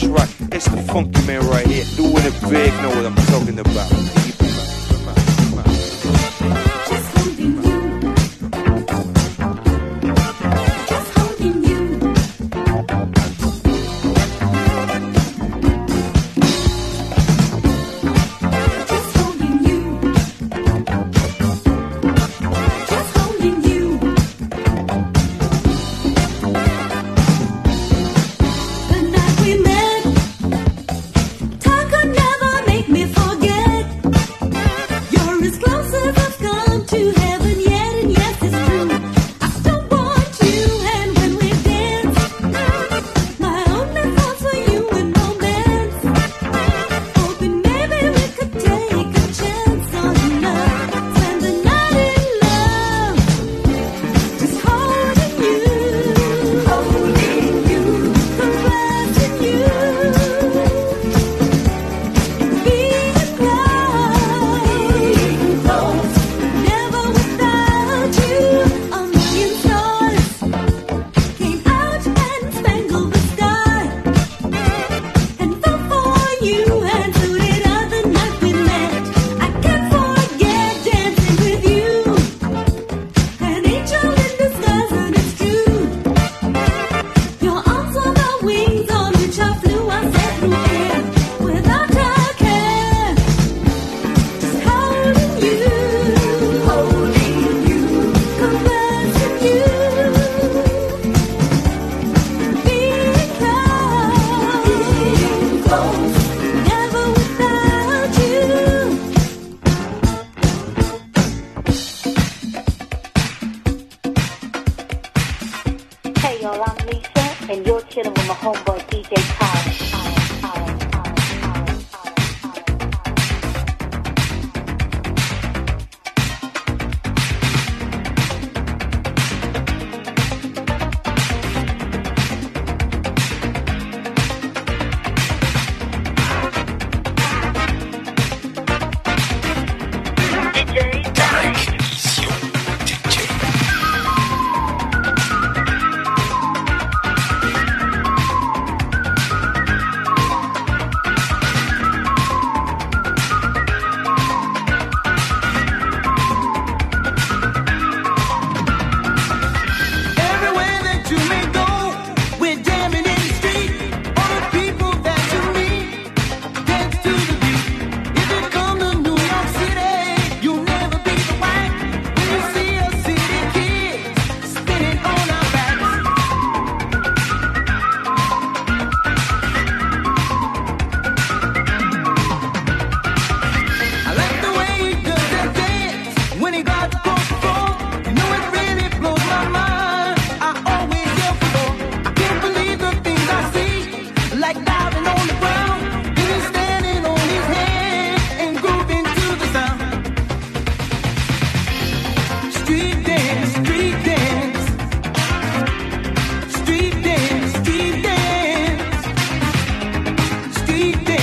Yeah, that's Enrique.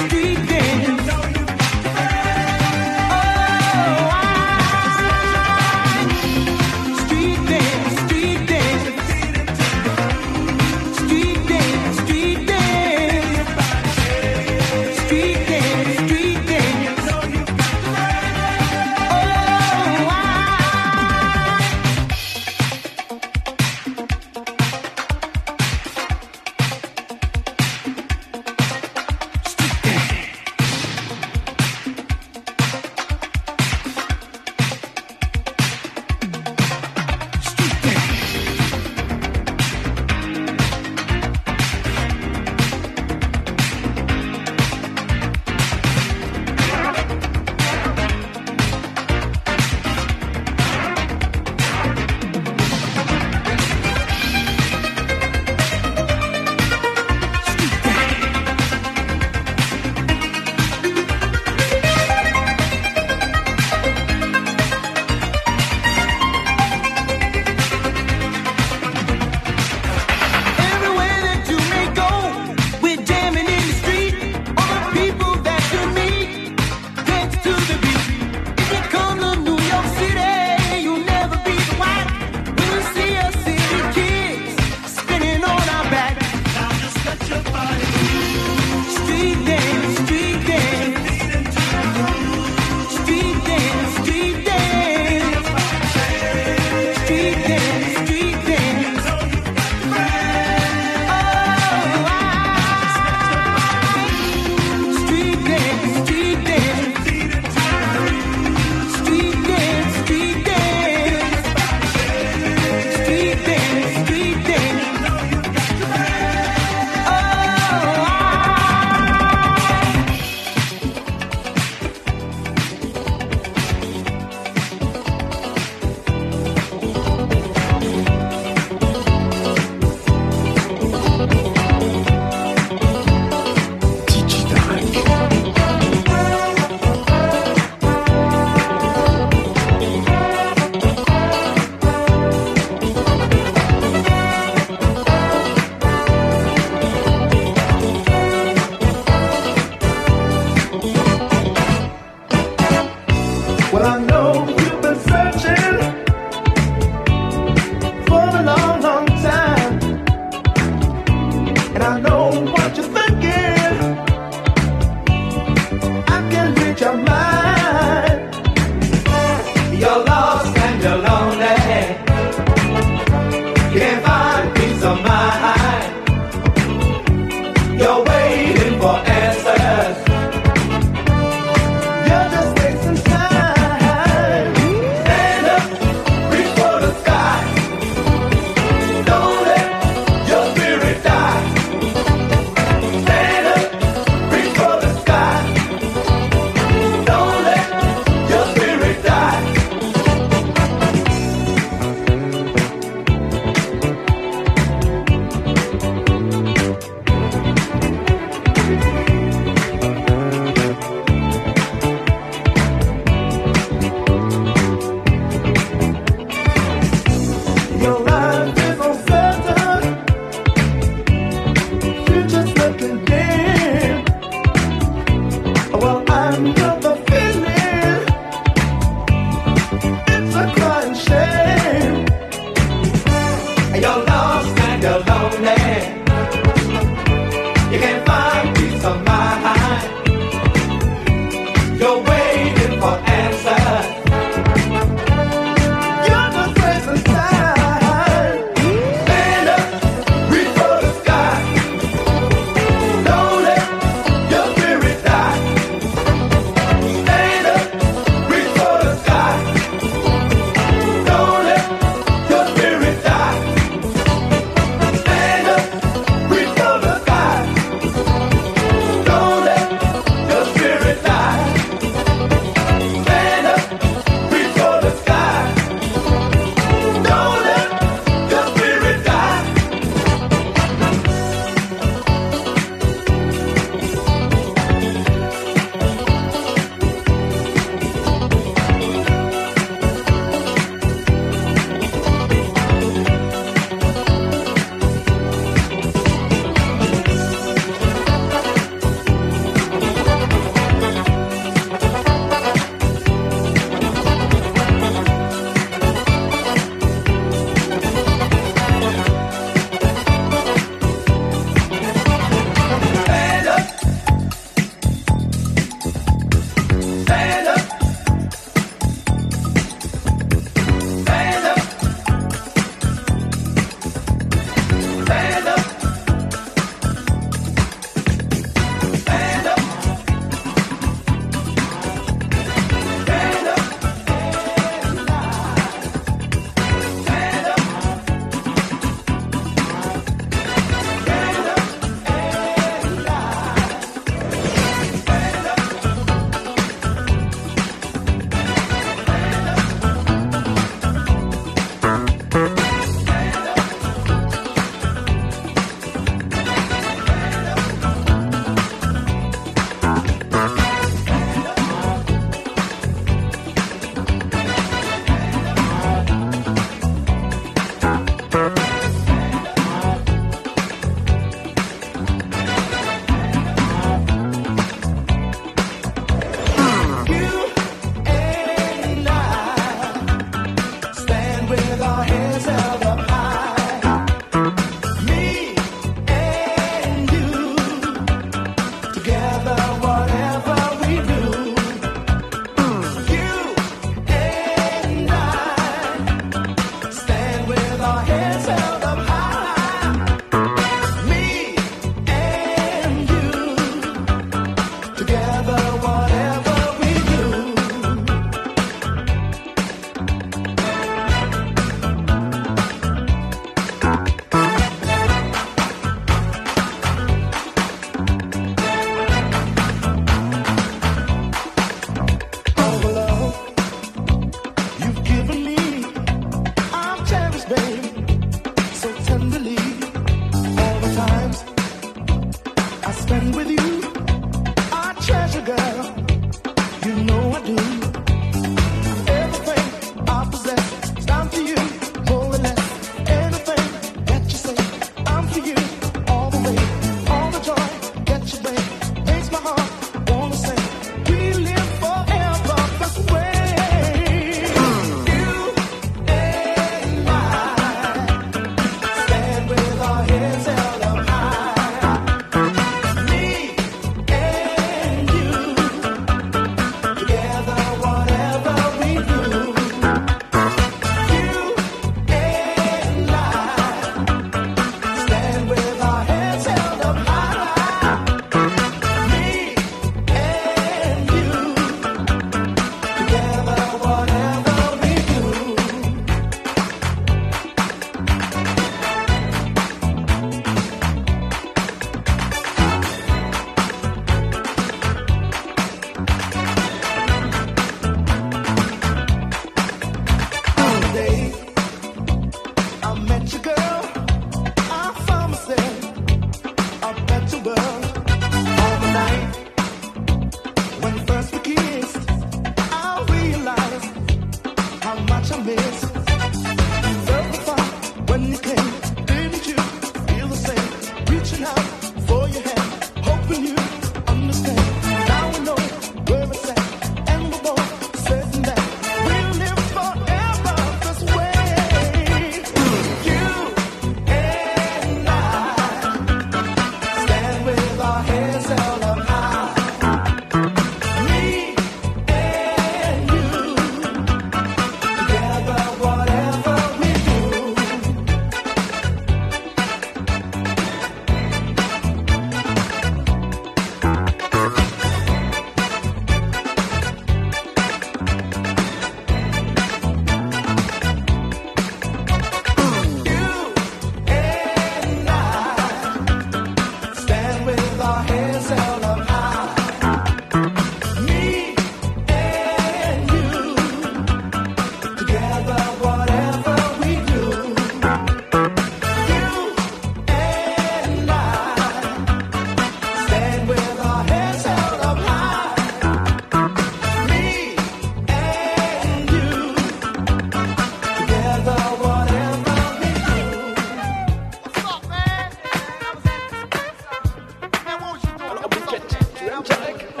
Jack.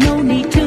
Don't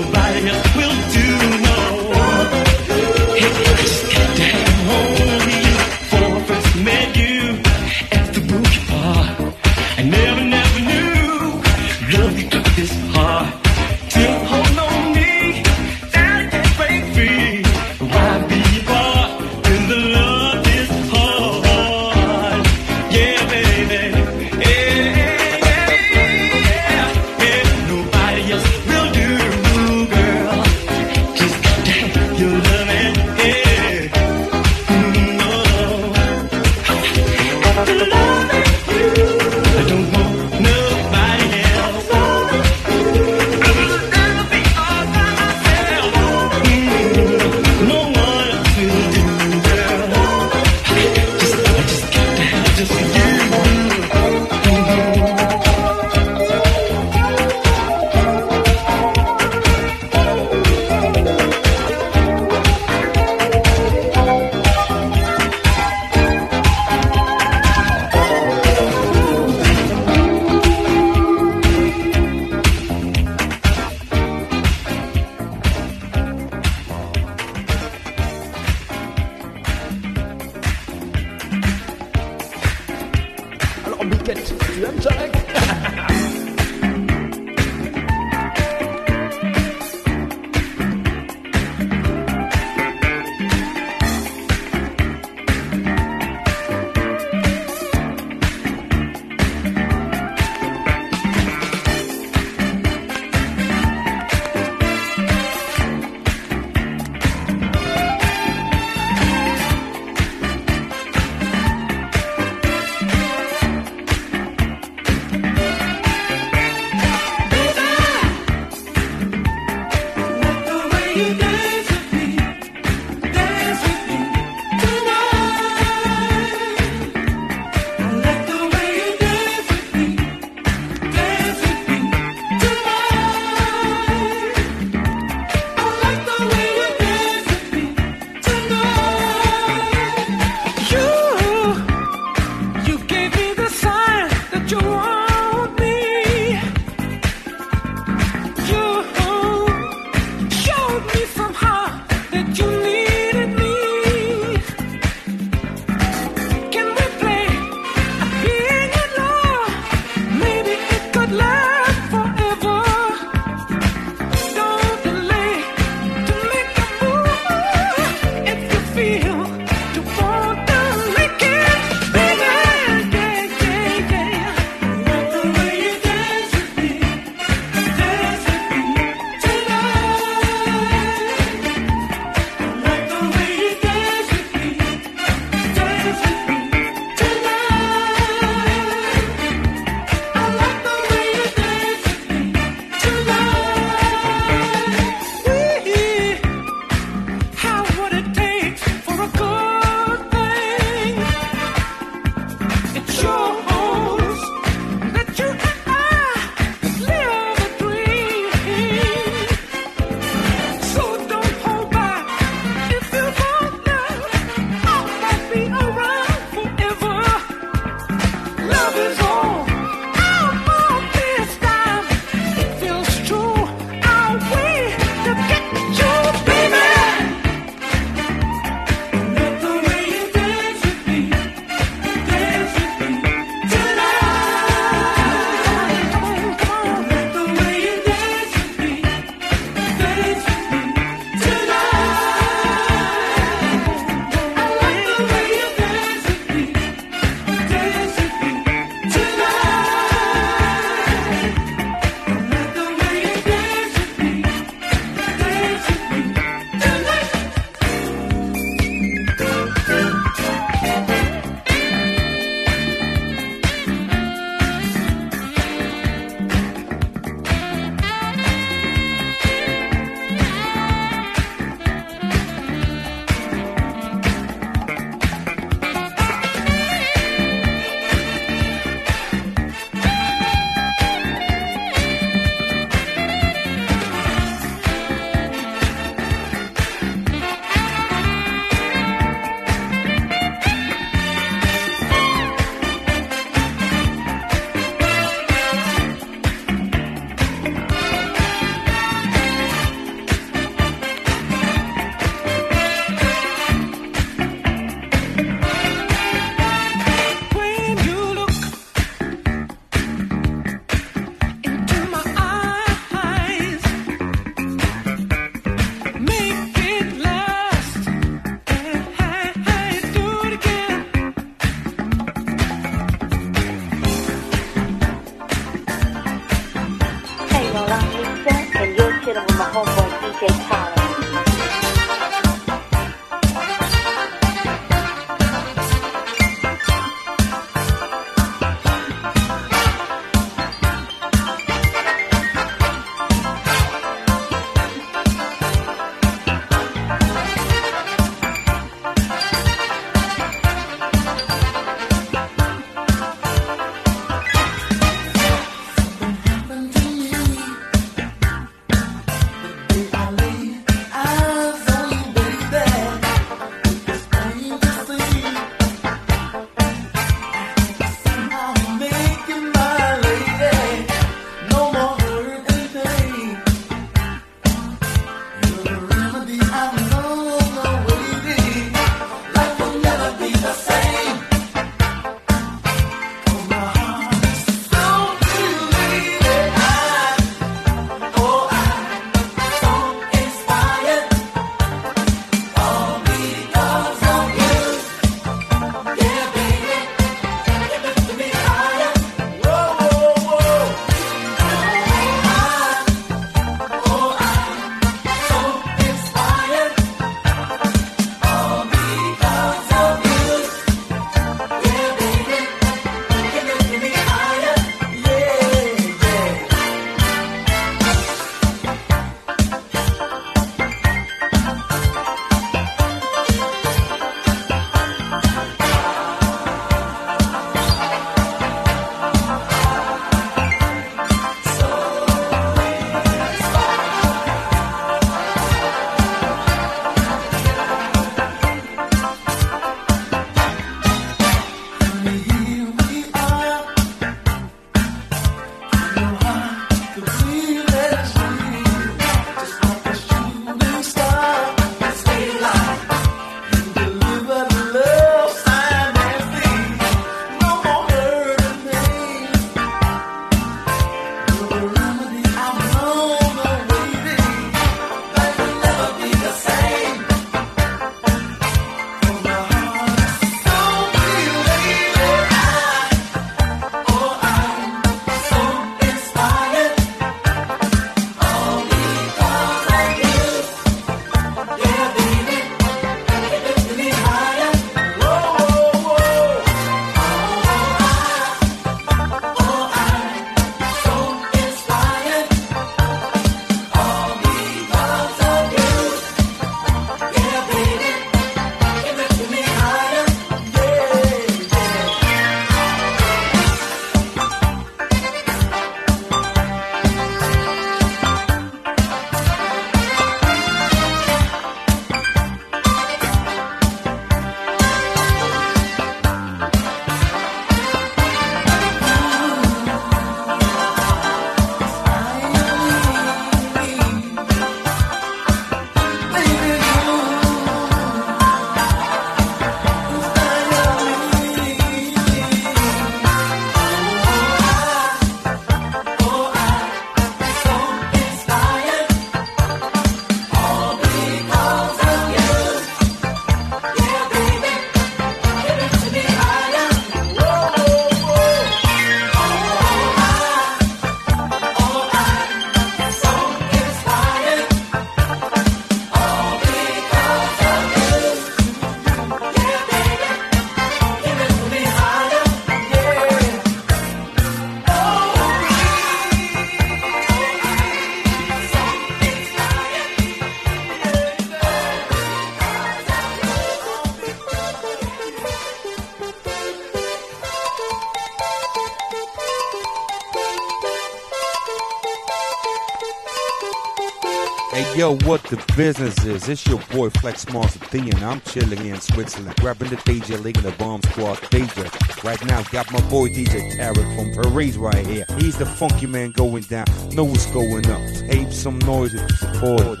the business is? It's your boy Flex Master D, and I'm chilling in Switzerland, grabbing the DJ, leading the bomb squad DJ. Right now, got my boy DJ Tarek from Paris right here. He's the funky man going down. Know what's going up. Tape some noise if you support. it.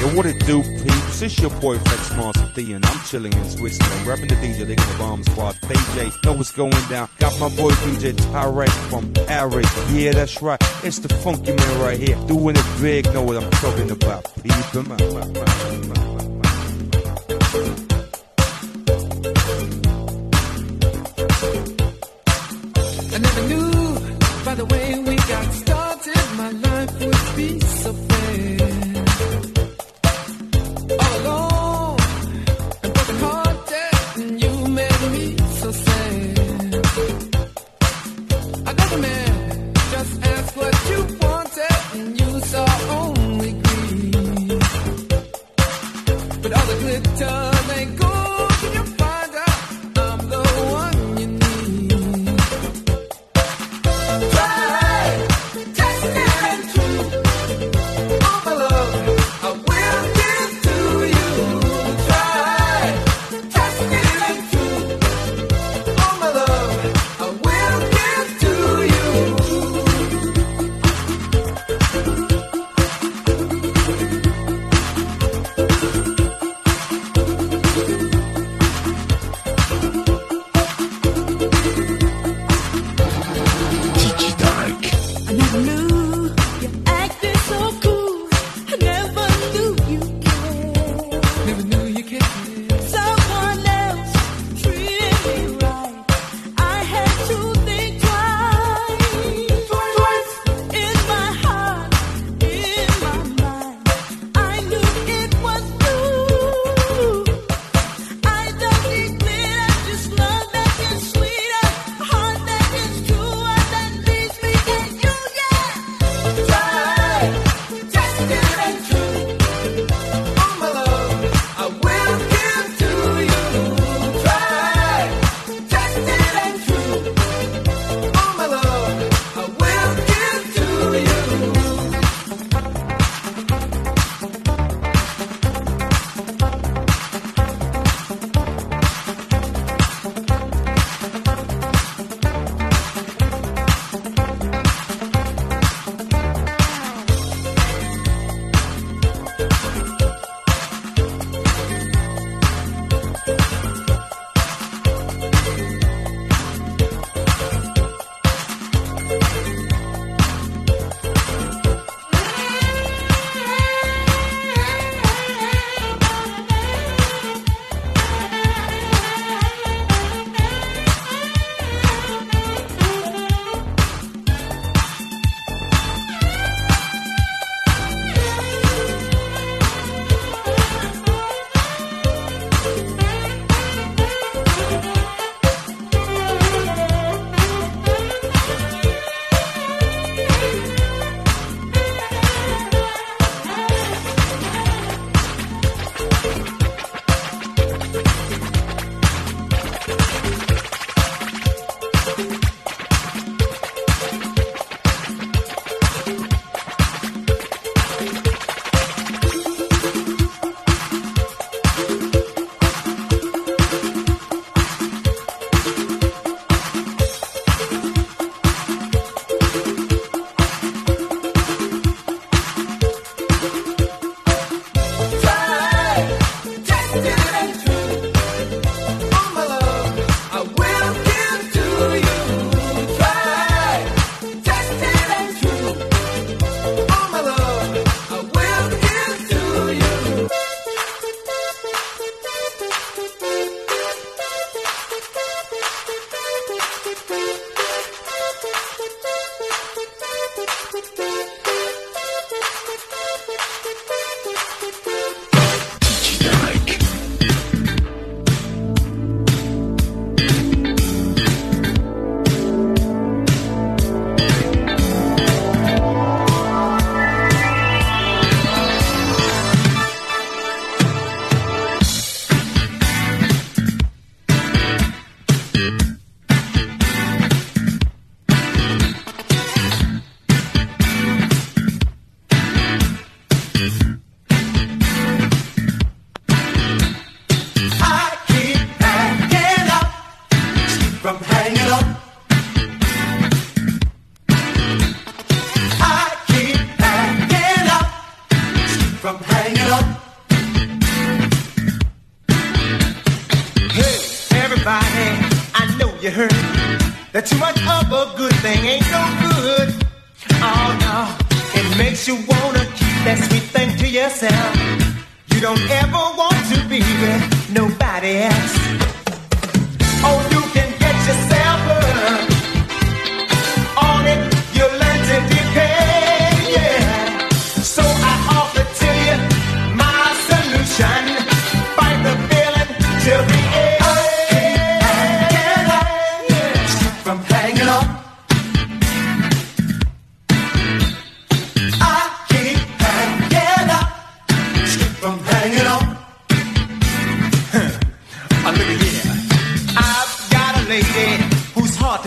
Yo, what it do, peeps? It's your boy Flex Master I'm chilling in Switzerland, rapping the DJ, leading the bomb squad. DJ, know what's going down. Got my boy DJ Tarek from Paris. Yeah, that's right. It's the funky man right here, doing it big. Know what I'm talking about. Peep him I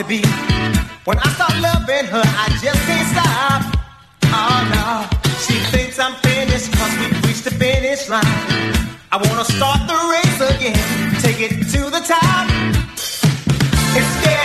to be. When I start loving her, I just can't stop. Oh no, she thinks I'm finished, cause we reached the finish line. I wanna start the race again, take it to the top. It's scary.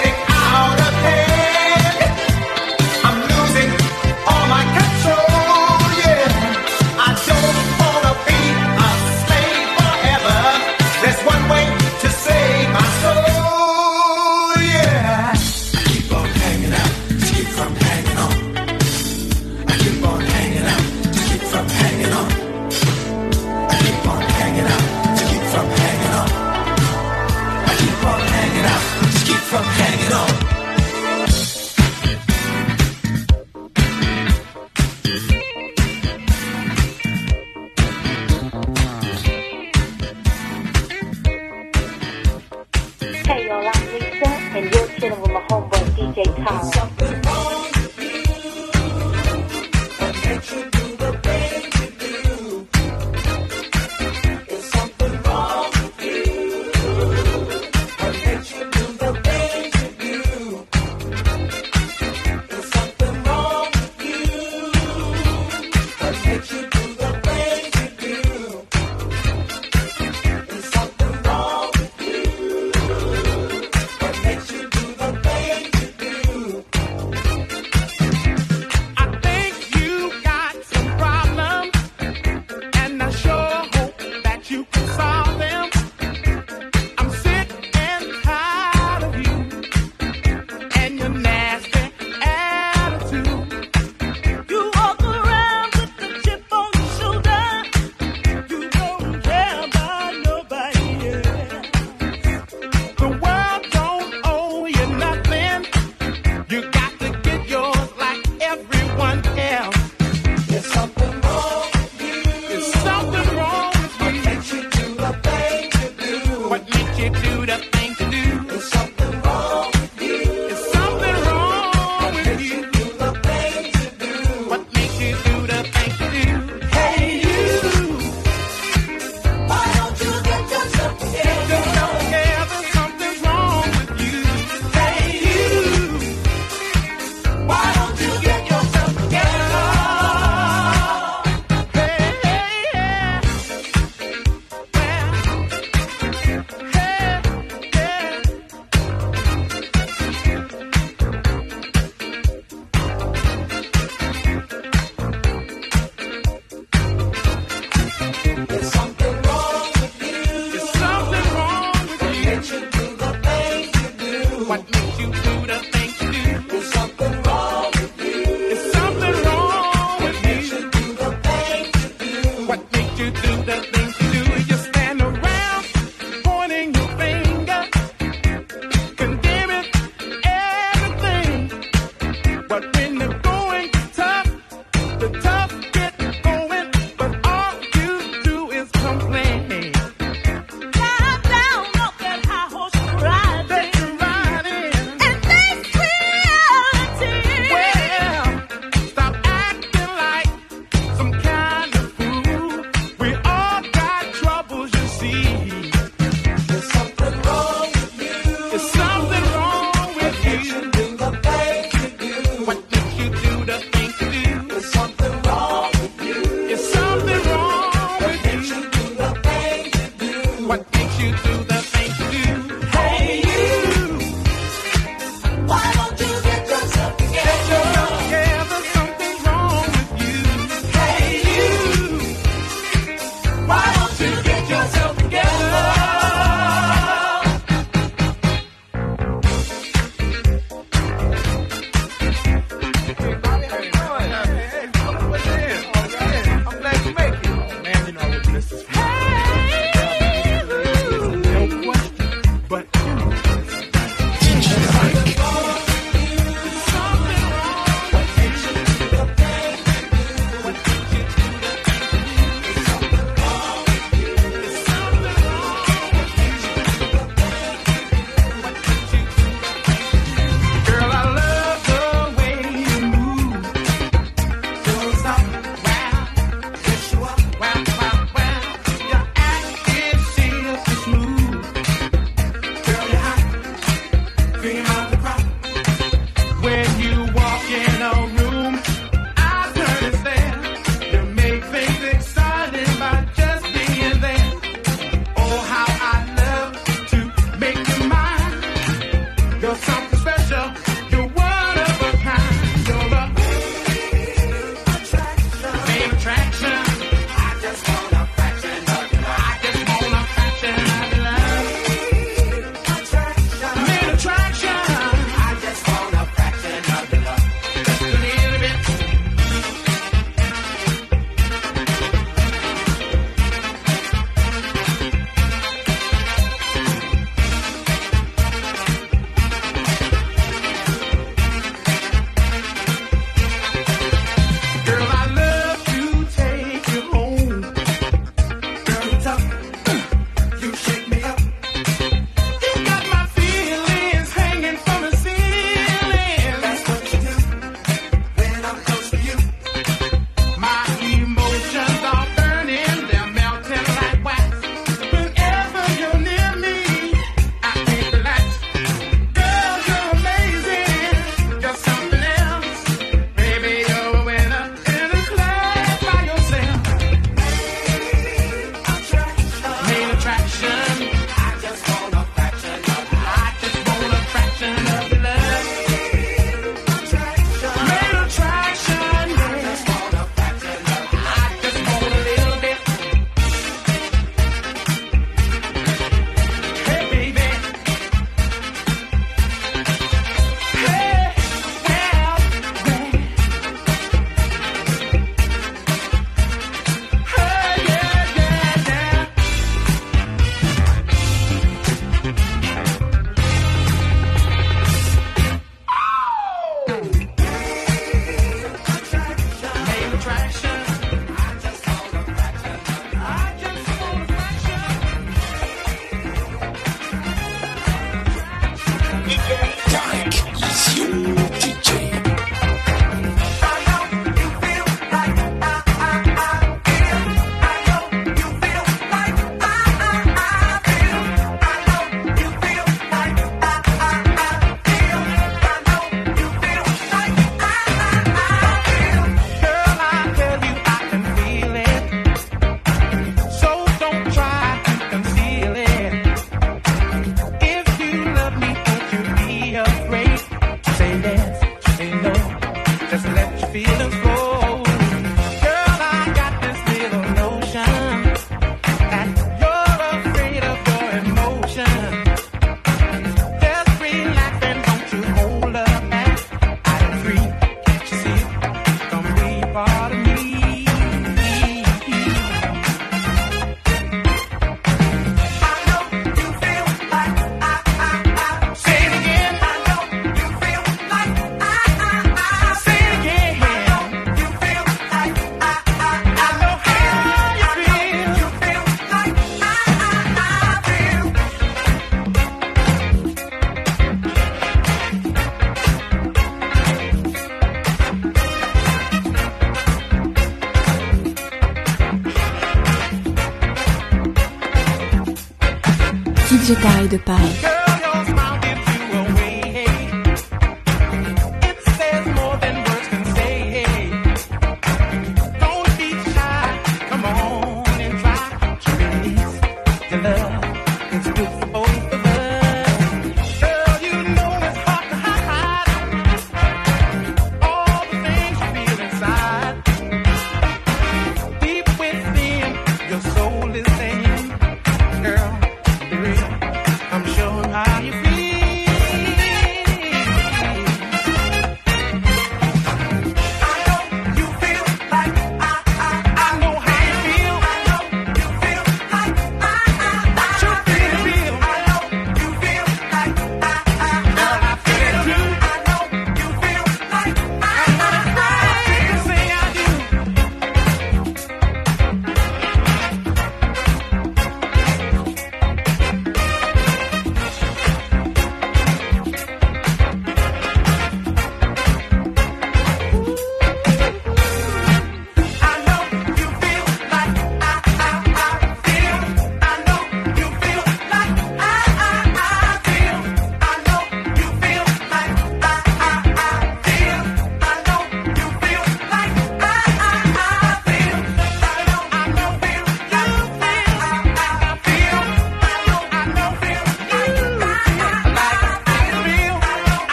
De Paris.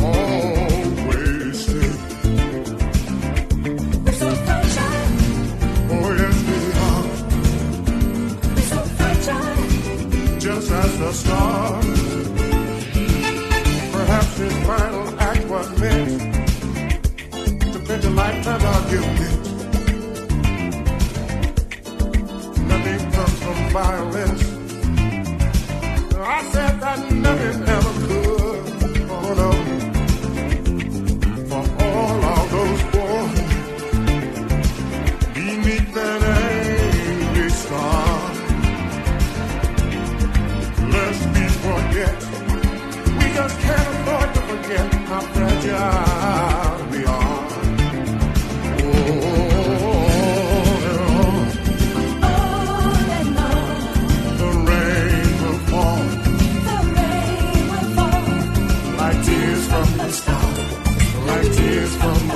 Oh, we're so fragile. Oh yes, we are. We're so fragile. Just as the stars. Perhaps his final act was meant to pinch a lifetime argument. violence. I said that nothing ever could. For all of those beneath that angry star. Lest we forget. We just can't afford to forget how fragile. Tears from